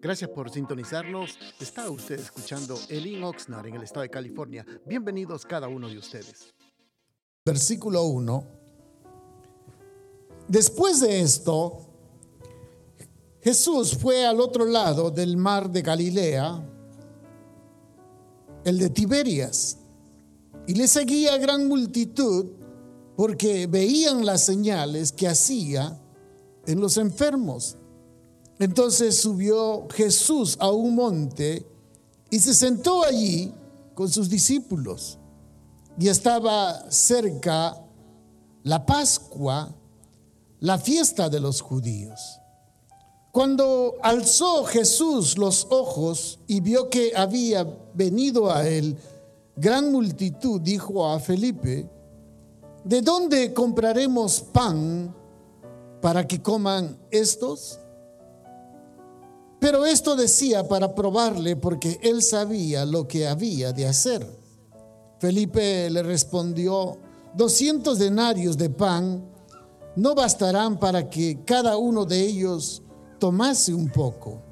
Gracias por sintonizarnos. Está usted escuchando Elin Oxnard en el estado de California. Bienvenidos cada uno de ustedes. Versículo 1. Después de esto, Jesús fue al otro lado del mar de Galilea, el de Tiberias, y le seguía gran multitud porque veían las señales que hacía en los enfermos. Entonces subió Jesús a un monte y se sentó allí con sus discípulos. Y estaba cerca la Pascua, la fiesta de los judíos. Cuando alzó Jesús los ojos y vio que había venido a él gran multitud, dijo a Felipe, ¿de dónde compraremos pan para que coman estos? Pero esto decía para probarle porque él sabía lo que había de hacer. Felipe le respondió, 200 denarios de pan no bastarán para que cada uno de ellos tomase un poco.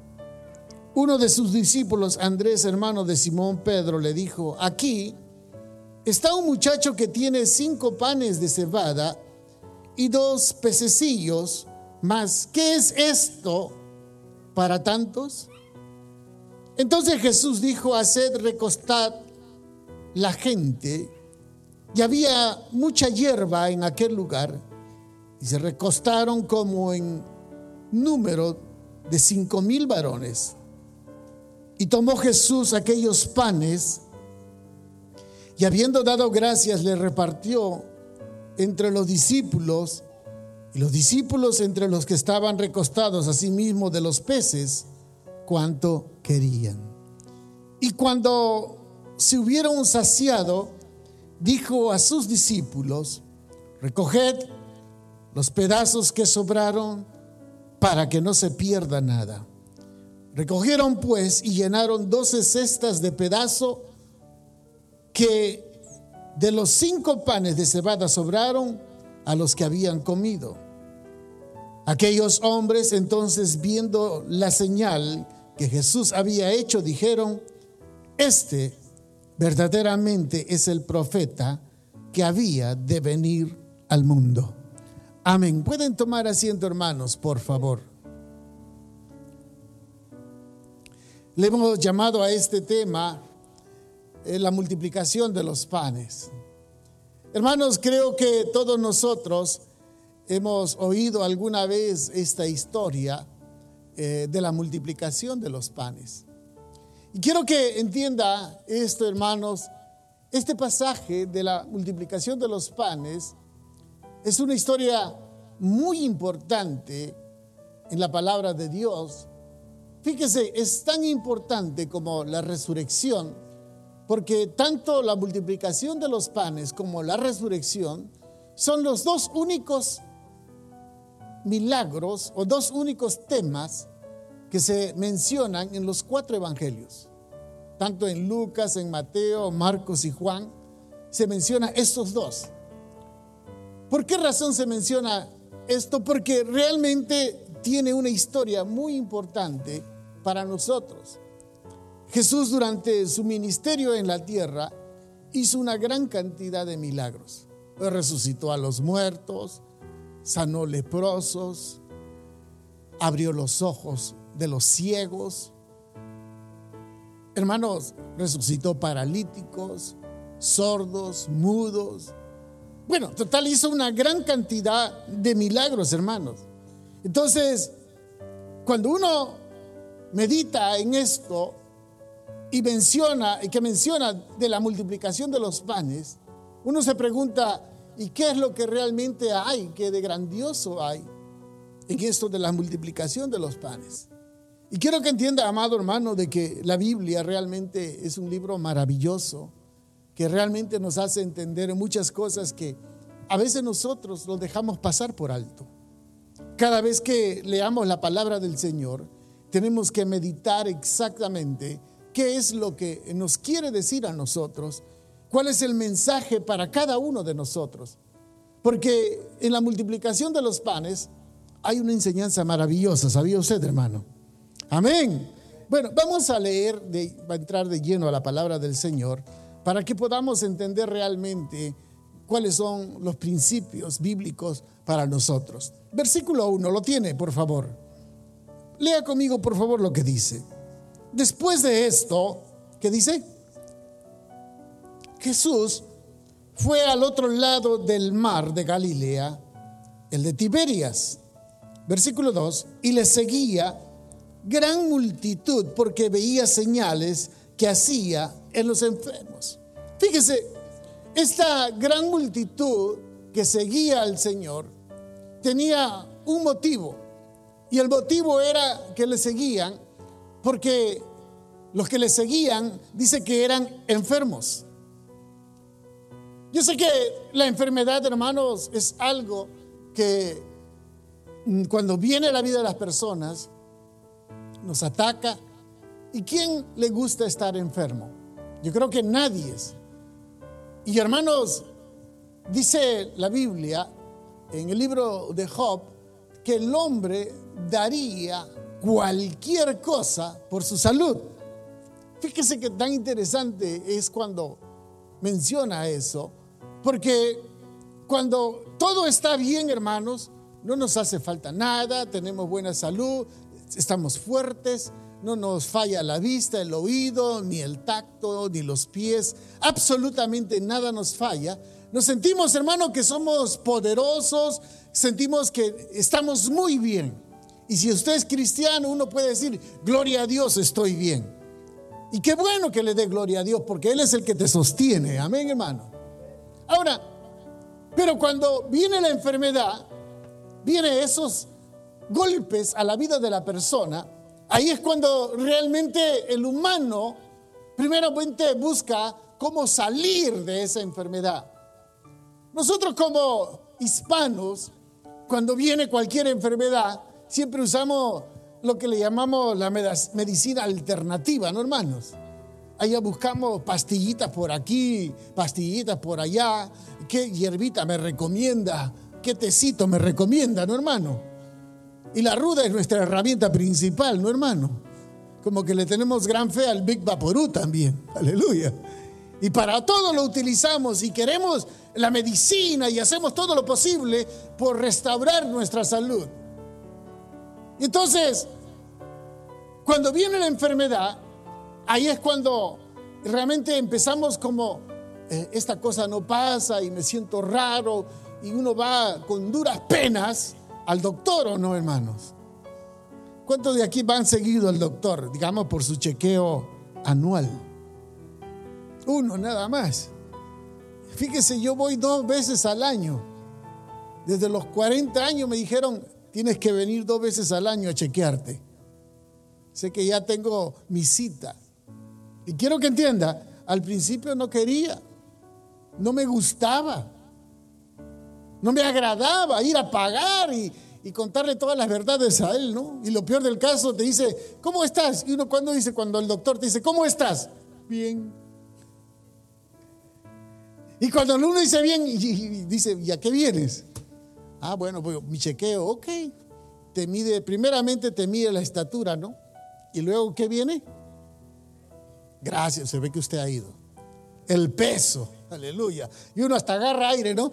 Uno de sus discípulos, Andrés, hermano de Simón Pedro, le dijo, aquí está un muchacho que tiene cinco panes de cebada y dos pececillos, más, ¿qué es esto para tantos? Entonces Jesús dijo, haced recostar la gente, y había mucha hierba en aquel lugar, y se recostaron como en número de cinco mil varones. Y tomó Jesús aquellos panes, y habiendo dado gracias, le repartió entre los discípulos y los discípulos entre los que estaban recostados asimismo de los peces cuanto querían. Y cuando se hubieron saciado, dijo a sus discípulos, recoged los pedazos que sobraron para que no se pierda nada. Recogieron pues y llenaron doce cestas de pedazo que de los cinco panes de cebada sobraron a los que habían comido. Aquellos hombres entonces viendo la señal que Jesús había hecho, dijeron, este verdaderamente es el profeta que había de venir al mundo. Amén. Pueden tomar asiento, hermanos, por favor. Le hemos llamado a este tema eh, la multiplicación de los panes. Hermanos, creo que todos nosotros hemos oído alguna vez esta historia eh, de la multiplicación de los panes. Y quiero que entienda esto, hermanos, este pasaje de la multiplicación de los panes es una historia muy importante en la palabra de Dios. Fíjese, es tan importante como la resurrección porque tanto la multiplicación de los panes como la resurrección son los dos únicos milagros o dos únicos temas que se mencionan en los cuatro evangelios. Tanto en Lucas, en Mateo, Marcos y Juan, se menciona estos dos. ¿Por qué razón se menciona esto? Porque realmente tiene una historia muy importante para nosotros. Jesús durante su ministerio en la tierra hizo una gran cantidad de milagros. Resucitó a los muertos, sanó leprosos, abrió los ojos de los ciegos. Hermanos, resucitó paralíticos, sordos, mudos. Bueno, total hizo una gran cantidad de milagros, hermanos. Entonces, cuando uno medita en esto, y menciona, que menciona de la multiplicación de los panes, uno se pregunta, ¿y qué es lo que realmente hay, qué de grandioso hay en esto de la multiplicación de los panes? Y quiero que entienda, amado hermano, de que la Biblia realmente es un libro maravilloso, que realmente nos hace entender muchas cosas que a veces nosotros lo dejamos pasar por alto. Cada vez que leamos la palabra del Señor, tenemos que meditar exactamente qué es lo que nos quiere decir a nosotros, cuál es el mensaje para cada uno de nosotros. Porque en la multiplicación de los panes hay una enseñanza maravillosa, ¿sabía usted, hermano? Amén. Bueno, vamos a leer, va a entrar de lleno a la palabra del Señor para que podamos entender realmente cuáles son los principios bíblicos para nosotros. Versículo 1, lo tiene, por favor. Lea conmigo, por favor, lo que dice. Después de esto, ¿qué dice? Jesús fue al otro lado del mar de Galilea, el de Tiberias. Versículo 2, y le seguía gran multitud porque veía señales que hacía en los enfermos. Fíjese, esta gran multitud que seguía al Señor tenía un motivo. Y el motivo era que le seguían porque los que le seguían dice que eran enfermos. Yo sé que la enfermedad, hermanos, es algo que mm, cuando viene la vida de las personas nos ataca. ¿Y quién le gusta estar enfermo? Yo creo que nadie es. Y hermanos, dice la Biblia en el libro de Job que el hombre daría cualquier cosa por su salud. Fíjese que tan interesante es cuando menciona eso, porque cuando todo está bien, hermanos, no nos hace falta nada, tenemos buena salud, estamos fuertes, no nos falla la vista, el oído, ni el tacto, ni los pies, absolutamente nada nos falla. Nos sentimos, hermano, que somos poderosos, sentimos que estamos muy bien. Y si usted es cristiano, uno puede decir, gloria a Dios, estoy bien. Y qué bueno que le dé gloria a Dios, porque Él es el que te sostiene. Amén, hermano. Ahora, pero cuando viene la enfermedad, viene esos golpes a la vida de la persona, ahí es cuando realmente el humano primeramente busca cómo salir de esa enfermedad. Nosotros como hispanos, cuando viene cualquier enfermedad, siempre usamos lo que le llamamos la medicina alternativa, ¿no, hermanos? Allá buscamos pastillitas por aquí, pastillitas por allá. ¿Qué hierbita me recomienda? ¿Qué tecito me recomienda, no, hermano? Y la ruda es nuestra herramienta principal, ¿no, hermano? Como que le tenemos gran fe al Big Vaporú también. Aleluya. Y para todo lo utilizamos y queremos la medicina y hacemos todo lo posible por restaurar nuestra salud. Entonces, cuando viene la enfermedad, ahí es cuando realmente empezamos como, eh, esta cosa no pasa y me siento raro y uno va con duras penas al doctor o no, hermanos? ¿Cuántos de aquí van seguido al doctor, digamos, por su chequeo anual? Uno nada más. Fíjese, yo voy dos veces al año. Desde los 40 años me dijeron, tienes que venir dos veces al año a chequearte. Sé que ya tengo mi cita. Y quiero que entienda, al principio no quería, no me gustaba. No me agradaba ir a pagar y, contarle todas las verdades a él, ¿no? Y lo peor del caso te dice, ¿cómo estás? Y uno cuando dice, cuando el doctor te dice, ¿cómo estás? Bien. Y cuando uno dice bien, y, dice, ¿y a qué vienes? Ah, bueno, pues mi chequeo, ok. Te mide, primeramente te mide la estatura, ¿no? Y luego, ¿qué viene? Gracias, se ve que usted ha ido. El peso, aleluya. Y uno hasta agarra aire, ¿no?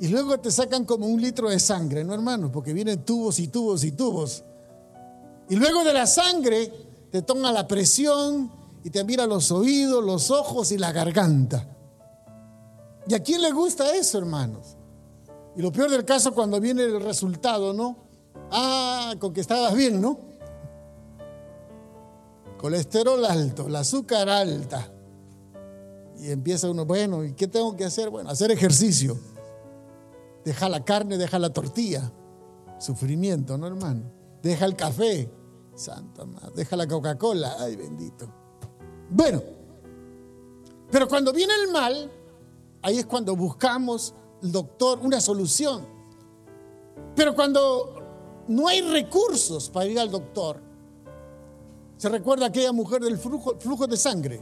Y luego te sacan como un litro de sangre, ¿no, hermano? Porque vienen tubos y tubos y tubos. Y luego de la sangre te toma la presión y te mira los oídos, los ojos y la garganta. ¿Y a quién le gusta eso, hermanos? Y lo peor del caso cuando viene el resultado, ¿no? Ah, con que estabas bien, ¿no? Colesterol alto, el azúcar alta. Y empieza uno, bueno, ¿y qué tengo que hacer? Bueno, hacer ejercicio. Deja la carne, deja la tortilla. Sufrimiento, ¿no, hermano? Deja el café. Santa madre. Deja la Coca-Cola. Ay, bendito. Bueno, pero cuando viene el mal, ahí es cuando buscamos, el doctor, una solución. Pero cuando no hay recursos para ir al doctor, se recuerda aquella mujer del flujo, de sangre.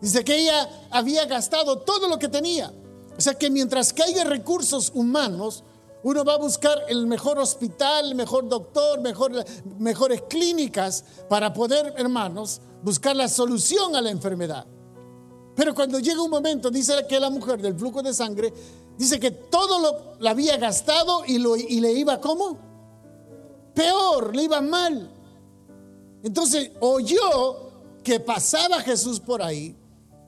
Dice que ella había gastado todo lo que tenía o sea que mientras que haya recursos humanos, Uno va a buscar el mejor hospital, el mejor doctor, mejor, mejores clínicas para poder, hermanos, buscar la solución a la enfermedad. Pero cuando llega un momento, dice que la mujer del flujo de sangre, dice que todo lo, había gastado y, lo, y le iba como peor, le iba mal. Entonces oyó que pasaba Jesús por ahí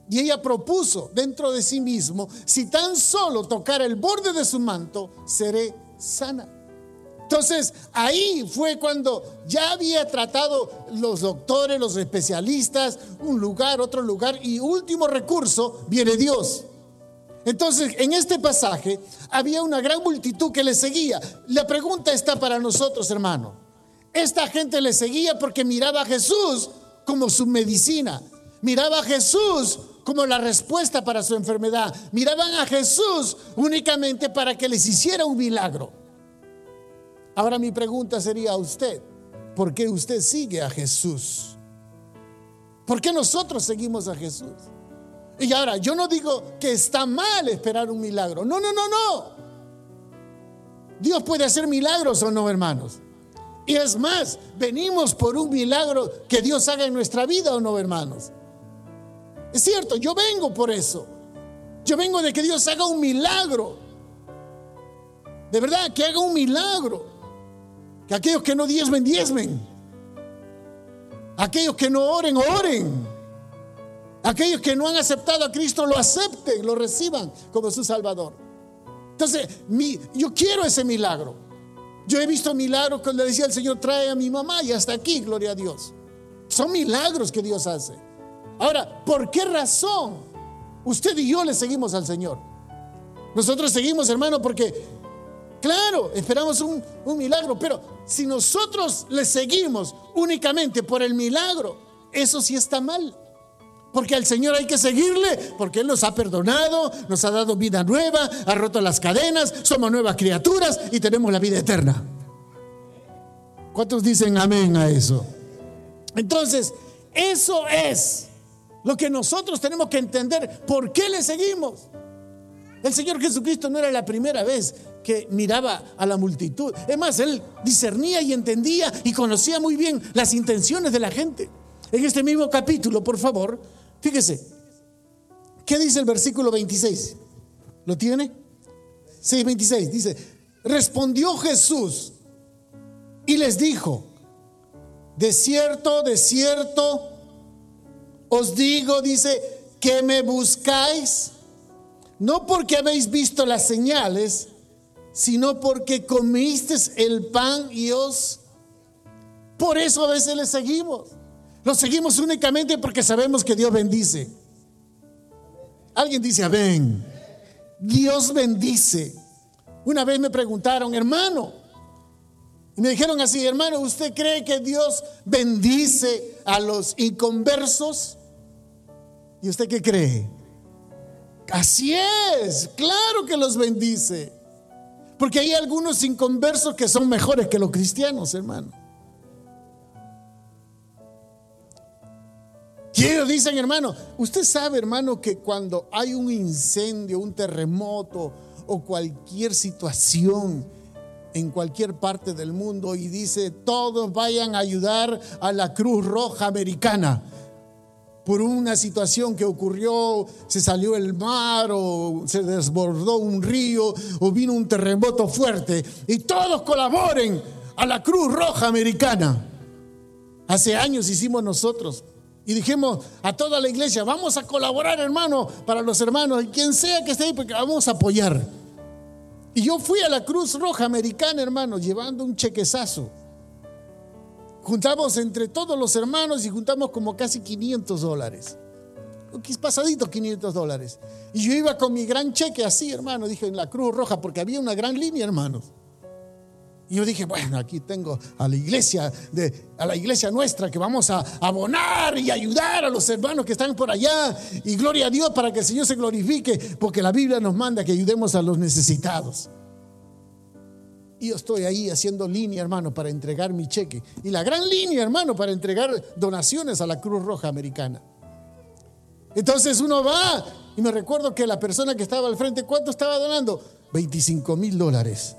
y ella propuso dentro de sí mismo, si tan solo tocara el borde de su manto, seré sana. Entonces ahí fue cuando ya había tratado los doctores, los especialistas, un lugar, otro lugar y último recurso viene Dios. Entonces en este pasaje había una gran multitud que le seguía. La pregunta está para nosotros, hermano. Esta gente le seguía porque miraba a Jesús como su medicina. Miraba a Jesús como la respuesta para su enfermedad. Miraban a Jesús únicamente para que les hiciera un milagro. Ahora mi pregunta sería a usted, ¿por qué usted sigue a Jesús? ¿Por qué nosotros seguimos a Jesús? Y ahora, yo no digo que está mal esperar un milagro. No, no, no, no. Dios puede hacer milagros o no, hermanos. Y es más, venimos por un milagro que Dios haga en nuestra vida o no, hermanos. Es cierto, yo vengo por eso. Yo vengo de que Dios haga un milagro. De verdad, que haga un milagro. Que aquellos que no diezmen, diezmen. Aquellos que no oren, oren. Aquellos que no han aceptado a Cristo lo acepten, lo reciban como su Salvador. Entonces, yo quiero ese milagro. Yo he visto milagros cuando le decía el Señor, trae a mi mamá y hasta aquí, gloria a Dios. Son milagros que Dios hace. Ahora, ¿por qué razón usted y yo le seguimos al Señor? Nosotros seguimos, hermano, porque, claro, esperamos un, un milagro, pero si nosotros le seguimos únicamente por el milagro, eso sí está mal. Porque al Señor hay que seguirle, porque Él nos ha perdonado, nos ha dado vida nueva, ha roto las cadenas, somos nuevas criaturas y tenemos la vida eterna. ¿Cuántos dicen amén a eso? Entonces, eso es lo que nosotros tenemos que entender, ¿por qué le seguimos? El Señor Jesucristo no era la primera vez que miraba a la multitud. Es más, Él discernía y entendía y conocía muy bien las intenciones de la gente. En este mismo capítulo, por favor, fíjese, ¿qué dice el versículo 26? ¿Lo tiene? 6.26 dice, respondió Jesús y les dijo, de cierto, de cierto, os digo, dice, que me buscáis, no porque habéis visto las señales, sino porque comisteis el pan y os... Por eso a veces le seguimos. Lo seguimos únicamente porque sabemos que Dios bendice. Alguien dice, amén. Dios bendice. Una vez me preguntaron, hermano, y me dijeron así, hermano, ¿usted cree que Dios bendice a los inconversos? ¿Y usted qué cree? Así es, claro que los bendice. Porque hay algunos inconversos que son mejores que los cristianos, hermano. Ellos dicen, hermano, usted sabe, hermano, que cuando hay un incendio, un terremoto o cualquier situación en cualquier parte del mundo y dice, todos vayan a ayudar a la Cruz Roja Americana por una situación que ocurrió, se salió el mar o se desbordó un río o vino un terremoto fuerte y todos colaboren a la Cruz Roja Americana. Hace años hicimos nosotros y dijimos a toda la iglesia, vamos a colaborar hermano para los hermanos, y quien sea que esté ahí, porque vamos a apoyar. Y yo fui a la Cruz Roja Americana, hermano, llevando un chequezazo Juntamos entre todos los hermanos y juntamos como casi 500 dólares. Pasadito 500 dólares. Y yo iba con mi gran cheque así, hermano, dije en la Cruz Roja, porque había una gran línea, hermanos. Y yo dije, bueno, aquí tengo a la iglesia, de, a la iglesia nuestra que vamos a abonar y ayudar a los hermanos que están por allá. Y gloria a Dios para que el Señor se glorifique, porque la Biblia nos manda que ayudemos a los necesitados. Y yo estoy ahí haciendo línea, hermano, para entregar mi cheque. Y la gran línea, hermano, para entregar donaciones a la Cruz Roja Americana. Entonces uno va, y me recuerdo que la persona que estaba al frente, ¿cuánto estaba donando? 25 mil dólares.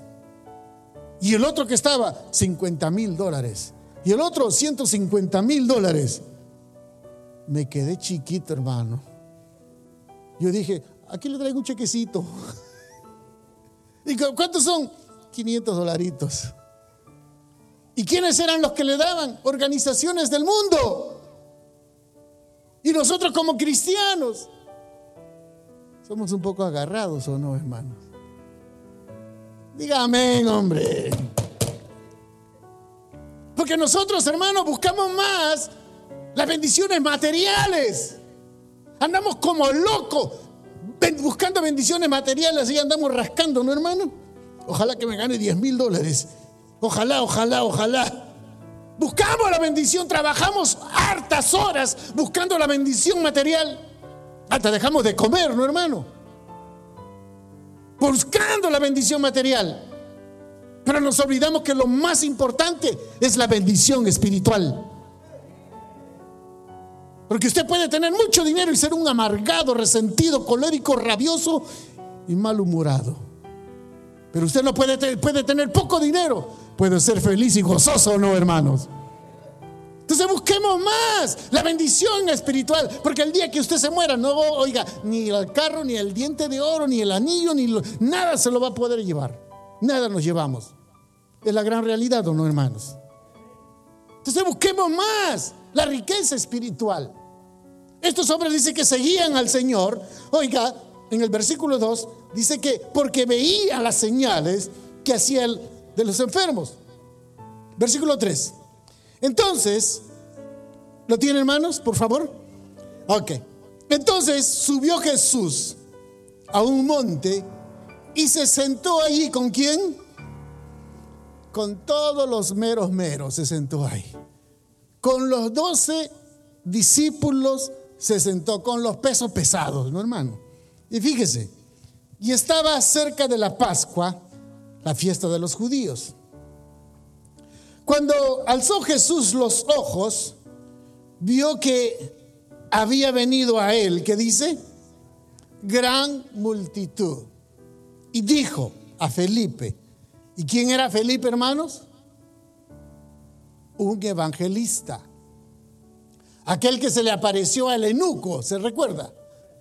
Y el otro que estaba, 50 mil dólares. Y el otro, 150 mil dólares. Me quedé chiquito, hermano. Yo dije, aquí le traigo un chequecito. ¿Y cuántos son? 500 dolaritos. ¿Y quiénes eran los que le daban? Organizaciones del mundo. Y nosotros como cristianos somos un poco agarrados o no, hermanos. Dígame, hombre. Porque nosotros, hermanos, buscamos más las bendiciones materiales. Andamos como locos buscando bendiciones materiales y andamos rascando, ¿no, hermano? Ojalá que me gane 10 mil dólares. Ojalá, ojalá, ojalá. Buscamos la bendición, trabajamos hartas horas buscando la bendición material. Hasta dejamos de comer, ¿no, hermano? Buscando la bendición material. Pero nos olvidamos que lo más importante es la bendición espiritual. Porque usted puede tener mucho dinero y ser un amargado, resentido, colérico, rabioso y malhumorado. Pero usted no puede, puede tener poco dinero, puede ser feliz y gozoso, ¿no, hermanos? Entonces busquemos más la bendición espiritual, porque el día que usted se muera, no oiga, ni el carro, ni el diente de oro, ni el anillo, ni nada se lo va a poder llevar. Nada nos llevamos. Es la gran realidad, ¿o no, hermanos? Entonces busquemos más la riqueza espiritual. Estos hombres dicen que seguían al Señor. Oiga, en el versículo 2 dice que porque veían las señales que hacía el de los enfermos. Versículo 3. Entonces, ¿lo tienen hermanos, por favor? Ok. Entonces subió Jesús a un monte y se sentó allí con quién? Con todos los meros meros se sentó ahí. Con los doce discípulos se sentó, con los pesos pesados, ¿no, hermano? Y fíjese, y estaba cerca de la Pascua, la fiesta de los judíos. Cuando alzó Jesús los ojos, vio que había venido a él, que dice, gran multitud. Y dijo a Felipe, ¿y quién era Felipe, hermanos? Un evangelista. Aquel que se le apareció al enuco, ¿se recuerda?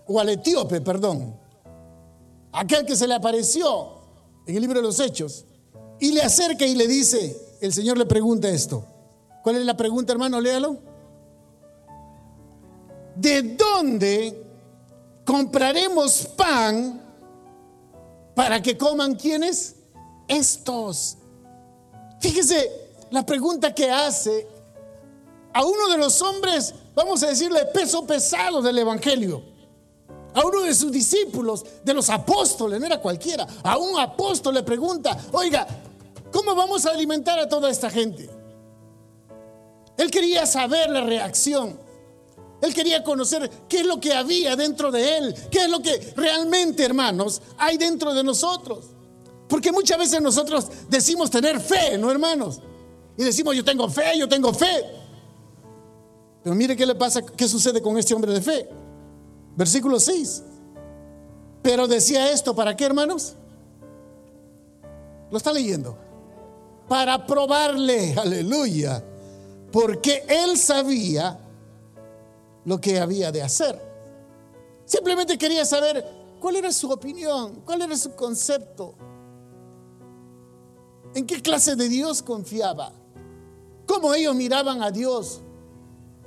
O al etíope, perdón. Aquel que se le apareció en el libro de los Hechos. Y le acerca y le dice, el Señor le pregunta esto. ¿Cuál es la pregunta, hermano? Léalo. ¿De dónde compraremos pan para que coman quienes? Estos. Fíjese la pregunta que hace a uno de los hombres, vamos a decirle, peso pesado del Evangelio. A uno de sus discípulos, de los apóstoles, no era cualquiera. A un apóstol le pregunta, oiga, ¿Cómo vamos a alimentar a toda esta gente? Él quería saber la reacción. Él quería conocer qué es lo que había dentro de él, qué es lo que realmente, hermanos, hay dentro de nosotros. Porque muchas veces nosotros decimos tener fe, ¿no, hermanos? Y decimos, yo tengo fe, yo tengo fe. Pero mire qué le pasa, qué sucede con este hombre de fe. Versículo 6. Pero decía esto, ¿para qué, hermanos? Lo está leyendo para probarle, aleluya, porque él sabía lo que había de hacer. Simplemente quería saber cuál era su opinión, cuál era su concepto, en qué clase de Dios confiaba, cómo ellos miraban a Dios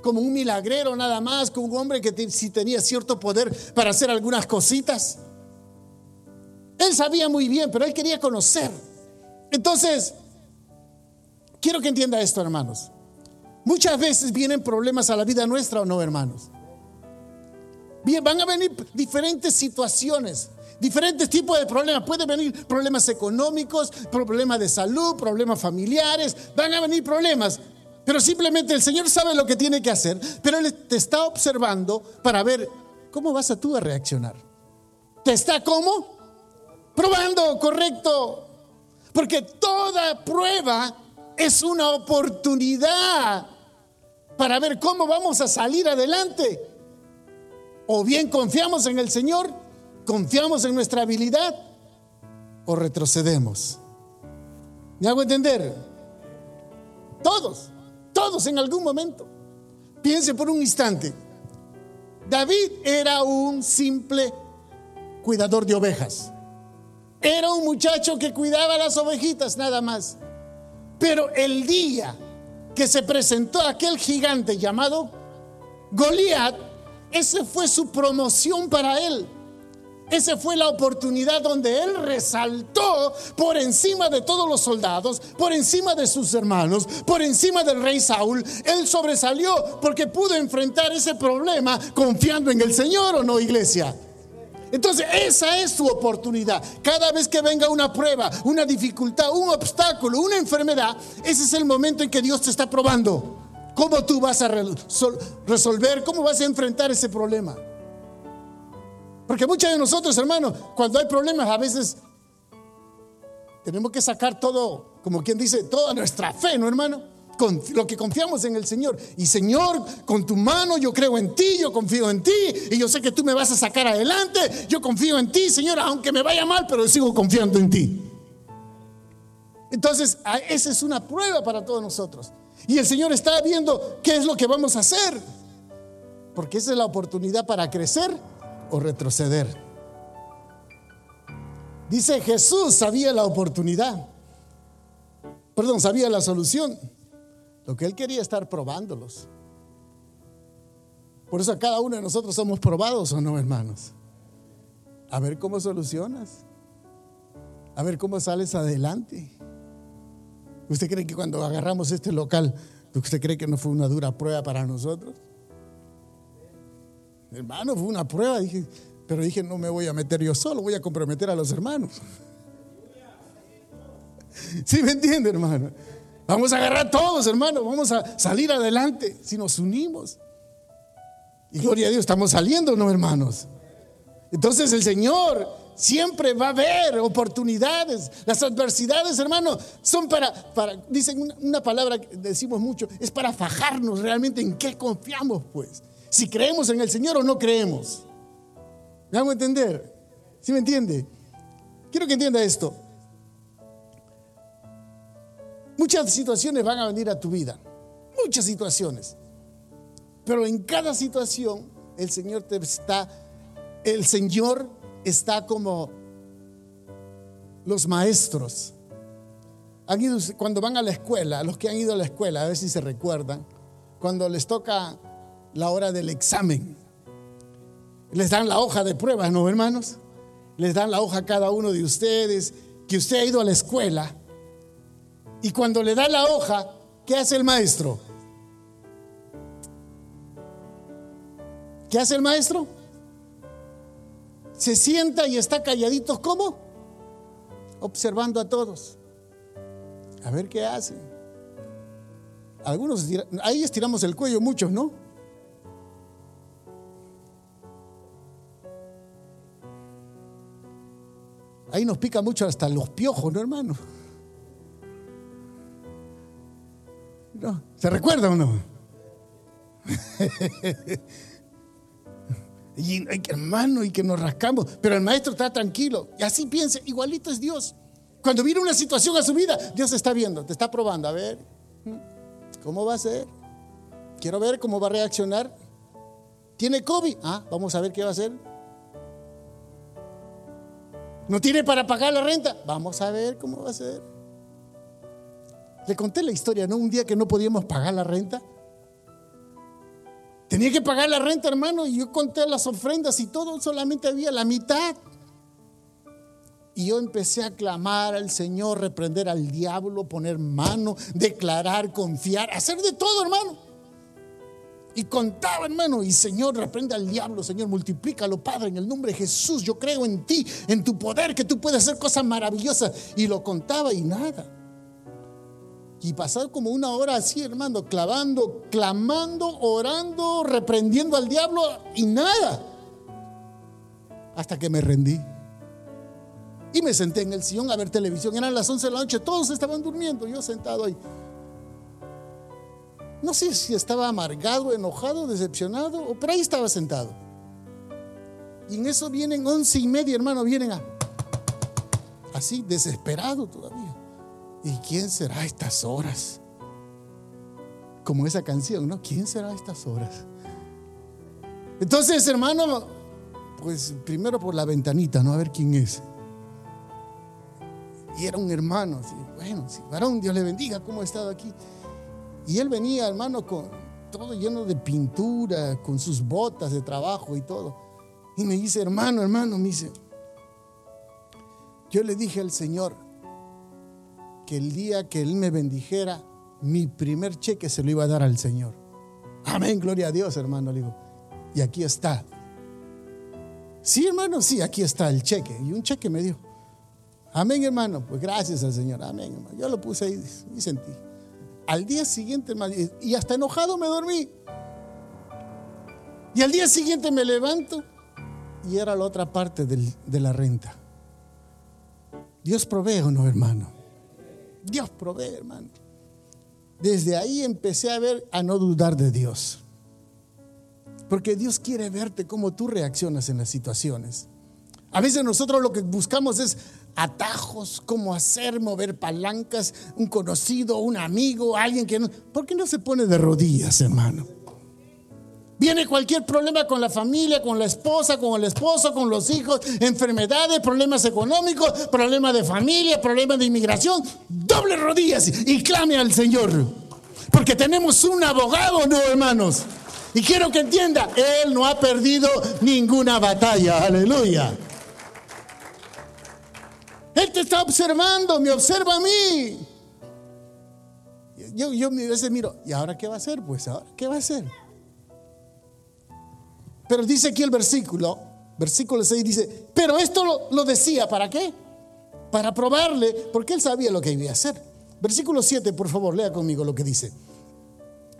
como un milagrero nada más, como un hombre que si tenía cierto poder para hacer algunas cositas. Él sabía muy bien, pero él quería conocer. Entonces, Quiero que entienda esto, hermanos. Muchas veces vienen problemas a la vida nuestra o no, hermanos. Van a venir diferentes situaciones, diferentes tipos de problemas. Pueden venir problemas económicos, problemas de salud, problemas familiares. Van a venir problemas. Pero simplemente el Señor sabe lo que tiene que hacer, pero Él te está observando para ver cómo vas tú a reaccionar. ¿Te está cómo? Probando, correcto. Porque toda prueba es una oportunidad para ver cómo vamos a salir adelante. O bien confiamos en el Señor, confiamos en nuestra habilidad, o retrocedemos. ¿Me hago entender? Todos, todos en algún momento. Piense por un instante. David era un simple cuidador de ovejas. Era un muchacho que cuidaba las ovejitas nada más. Pero el día que se presentó aquel gigante llamado Goliat, ese fue su promoción para él. Esa fue la oportunidad donde él resaltó por encima de todos los soldados, por encima de sus hermanos, por encima del rey Saúl. Él sobresalió porque pudo enfrentar ese problema confiando en el Señor o no, iglesia. Entonces, esa es tu oportunidad. Cada vez que venga una prueba, una dificultad, un obstáculo, una enfermedad, ese es el momento en que Dios te está probando. ¿Cómo tú vas a resolver? ¿Cómo vas a enfrentar ese problema? Porque muchos de nosotros, hermanos, cuando hay problemas, a veces tenemos que sacar todo, como quien dice, toda nuestra fe, ¿no, hermano? Lo que confiamos en el Señor. Y Señor, con tu mano yo creo en ti, yo confío en ti, y yo sé que tú me vas a sacar adelante. Yo confío en ti, Señor, aunque me vaya mal, pero sigo confiando en ti. Entonces, esa es una prueba para todos nosotros. Y el Señor está viendo qué es lo que vamos a hacer. Porque esa es la oportunidad para crecer o retroceder. Dice Jesús sabía la oportunidad. Perdón, sabía la solución. Lo que él quería estar probándolos. Por eso cada uno de nosotros somos probados o no, hermanos. A ver cómo solucionas. A ver cómo sales adelante. ¿Usted cree que cuando agarramos este local, usted cree que no fue una dura prueba para nosotros? Hermano, fue una prueba, dije, pero dije, no me voy a meter yo solo, voy a comprometer a los hermanos. ¿Sí me entiende, hermano? Vamos a agarrar todos, hermano, vamos a salir adelante si nos unimos. Y gloria a Dios, estamos saliendo, ¿no, hermanos? Entonces el Señor siempre va a haber oportunidades. Las adversidades, hermano, son para, para dicen una, una palabra que decimos mucho, es para fajarnos realmente en qué confiamos, pues si creemos en el Señor o no creemos. ¿Me hago entender? ¿Sí me entiende? Quiero que entienda esto. Muchas situaciones van a venir a tu vida, muchas situaciones. Pero en cada situación el Señor te está el Señor está como los maestros. Han ido, cuando van a la escuela, los que han ido a la escuela, a ver si se recuerdan, cuando les toca la hora del examen. Les dan la hoja de pruebas, ¿no, hermanos? Les dan la hoja a cada uno de ustedes, que usted ha ido a la escuela. Y cuando le da la hoja, ¿qué hace el maestro? ¿Qué hace el maestro? Se sienta y está calladito, ¿cómo? Observando a todos. A ver qué hacen. Algunos, ahí estiramos el cuello, muchos, ¿no? Ahí nos pica mucho hasta los piojos, ¿no, hermano? ¿Se recuerda o no? y hermano, y que nos rascamos, pero el maestro está tranquilo. Y así piensa, igualito es Dios. Cuando viene una situación a su vida, Dios está viendo, te está probando. A ver, ¿cómo va a ser? Quiero ver cómo va a reaccionar. ¿Tiene COVID? Ah, vamos a ver qué va a hacer. ¿No tiene para pagar la renta? Vamos a ver cómo va a ser. Le conté la historia, ¿no? Un día que no podíamos pagar la renta. Tenía que pagar la renta, hermano, y yo conté las ofrendas y todo, solamente había la mitad. Y yo empecé a clamar al Señor, reprender al diablo, poner mano, declarar, confiar, hacer de todo, hermano. Y contaba, hermano, y Señor, reprende al diablo, Señor, multiplícalo, Padre, en el nombre de Jesús. Yo creo en ti, en tu poder, que tú puedes hacer cosas maravillosas. Y lo contaba y nada. Y pasar como una hora así, hermano, clavando, clamando, orando, reprendiendo al diablo y nada. Hasta que me rendí. Y me senté en el sillón a ver televisión. Eran las 11 de la noche, todos estaban durmiendo, yo sentado ahí. No sé si estaba amargado, enojado, decepcionado, pero ahí estaba sentado. Y en eso vienen once y media, hermano, vienen a, así, desesperado todavía. ¿Y quién será a estas horas? Como esa canción, ¿no? ¿Quién será a estas horas? Entonces, hermano, pues primero por la ventanita, ¿no? A ver quién es. Y era un hermano, bueno, sí, varón, Dios le bendiga, ¿cómo ha estado aquí? Y él venía, hermano, con todo lleno de pintura, con sus botas de trabajo y todo. Y me dice, hermano, hermano, me dice, yo le dije al Señor que el día que Él me bendijera, mi primer cheque se lo iba a dar al Señor. Amén, gloria a Dios, hermano, le digo. Y aquí está. Sí, hermano, sí, aquí está el cheque. Y un cheque me dio. Amén, hermano. Pues gracias al Señor. Amén, hermano. Yo lo puse ahí y sentí. Al día siguiente, hermano, y hasta enojado me dormí. Y al día siguiente me levanto y era la otra parte de la renta. Dios provee o no, hermano. Dios provee, hermano. Desde ahí empecé a ver, a no dudar de Dios. Porque Dios quiere verte cómo tú reaccionas en las situaciones. A veces nosotros lo que buscamos es atajos, cómo hacer, mover palancas, un conocido, un amigo, alguien que no... ¿Por qué no se pone de rodillas, hermano? Viene cualquier problema con la familia, con la esposa, con el esposo, con los hijos, enfermedades, problemas económicos, problemas de familia, problemas de inmigración. Doble rodillas y clame al Señor. Porque tenemos un abogado, no hermanos. Y quiero que entienda, Él no ha perdido ninguna batalla. Aleluya. Él te está observando, me observa a mí. Yo, yo a veces miro, ¿y ahora qué va a hacer? Pues ahora, ¿qué va a hacer? Pero dice aquí el versículo, versículo 6 dice, pero esto lo, decía, ¿para qué? Para probarle, porque él sabía lo que iba a hacer. Versículo 7, por favor, lea conmigo lo que dice.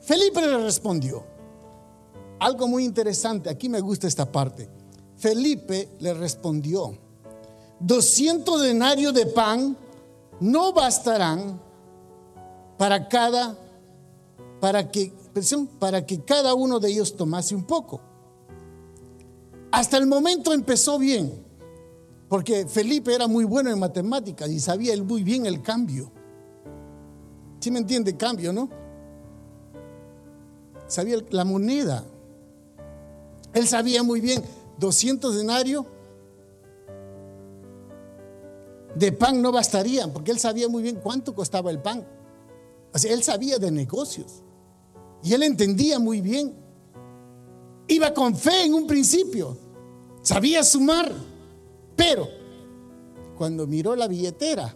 Felipe le respondió, algo muy interesante, aquí me gusta esta parte. Felipe le respondió, 200 denarios de pan no bastarán para cada, para que, para que cada uno de ellos tomase un poco. Hasta el momento empezó bien, porque Felipe era muy bueno en matemáticas y sabía él muy bien el cambio. ¿Sí me entiende? Cambio, ¿no? Sabía la moneda. Él sabía muy bien, 200 denarios de pan no bastarían, porque él sabía muy bien cuánto costaba el pan. O él sabía de negocios. Y él entendía muy bien. Iba con fe en un principio. Sabía sumar. Pero cuando miró la billetera,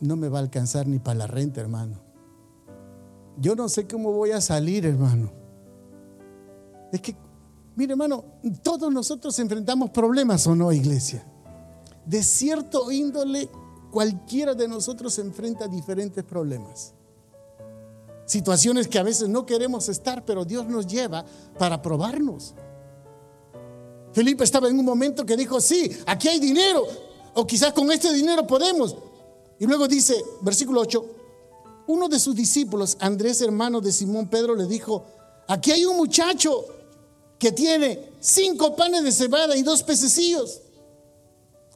no me va a alcanzar ni para la renta, hermano. Yo no sé cómo voy a salir, hermano. Es que, mire, hermano, todos nosotros enfrentamos problemas o no, iglesia. De cierto índole, cualquiera de nosotros enfrenta diferentes problemas. Situaciones que a veces no queremos estar, pero Dios nos lleva para probarnos. Felipe estaba en un momento que dijo, sí, aquí hay dinero, o quizás con este dinero podemos. Y luego dice, versículo 8, uno de sus discípulos, Andrés hermano de Simón Pedro, le dijo, aquí hay un muchacho que tiene cinco panes de cebada y dos pececillos.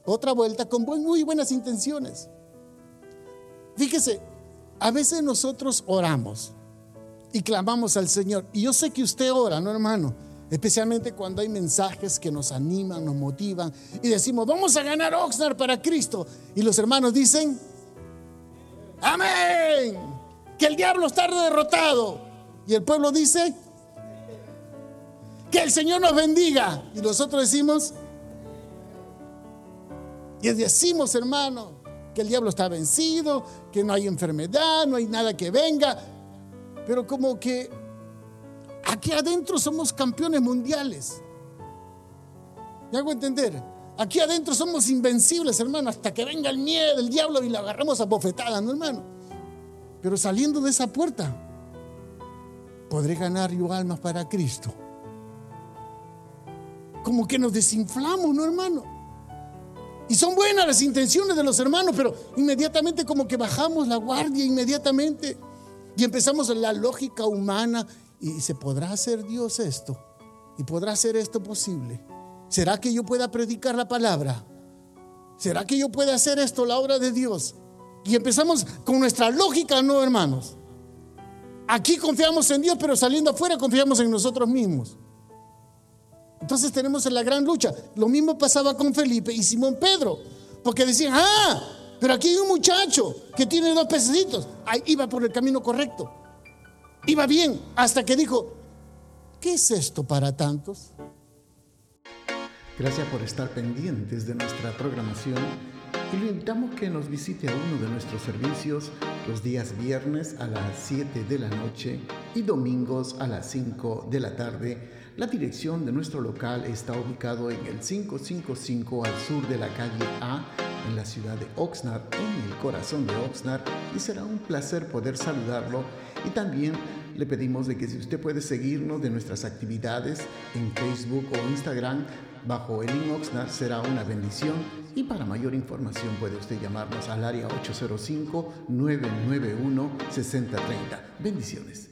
Otra vuelta con muy buenas intenciones. Fíjese, a veces nosotros oramos y clamamos al Señor. Y yo sé que usted ora, ¿no, hermano? Especialmente cuando hay mensajes que nos animan, nos motivan y decimos, vamos a ganar Oxnard para Cristo. Y los hermanos dicen, amén, que el diablo está derrotado. Y el pueblo dice, que el Señor nos bendiga. Y nosotros decimos, y decimos, hermano, que el diablo está vencido, que no hay enfermedad, no hay nada que venga. Pero como que aquí adentro somos campeones mundiales. ¿Me hago entender? Aquí adentro somos invencibles, hermano, hasta que venga el miedo, el diablo y le agarramos a bofetadas, ¿no, hermano? Pero saliendo de esa puerta, podré ganar yo almas para Cristo. Como que nos desinflamos, ¿no, hermano? Y son buenas las intenciones de los hermanos, pero inmediatamente como que bajamos la guardia, inmediatamente. Y empezamos la lógica humana. ¿Y se podrá hacer Dios esto? ¿Y podrá hacer esto posible? ¿Será que yo pueda predicar la palabra? ¿Será que yo pueda hacer esto, la obra de Dios? Y empezamos con nuestra lógica, no hermanos. Aquí confiamos en Dios, pero saliendo afuera confiamos en nosotros mismos. Entonces tenemos la gran lucha. Lo mismo pasaba con Felipe y Simón Pedro. Porque decían, ah, pero aquí hay un muchacho que tiene dos pececitos. Ahí iba por el camino correcto. Iba bien. Hasta que dijo, ¿qué es esto para tantos? Gracias por estar pendientes de nuestra programación y lo invitamos que nos visite a uno de nuestros servicios los días viernes a las 7 de la noche y domingos a las 5 de la tarde. La dirección de nuestro local está ubicado en el 555 al sur de la calle A en la ciudad de Oxnard, en el corazón de Oxnard, y será un placer poder saludarlo. Y también le pedimos de que si usted puede seguirnos de nuestras actividades en Facebook o Instagram, bajo el link Oxnard será una bendición y para mayor información puede usted llamarnos al área 805-991-6030. Bendiciones.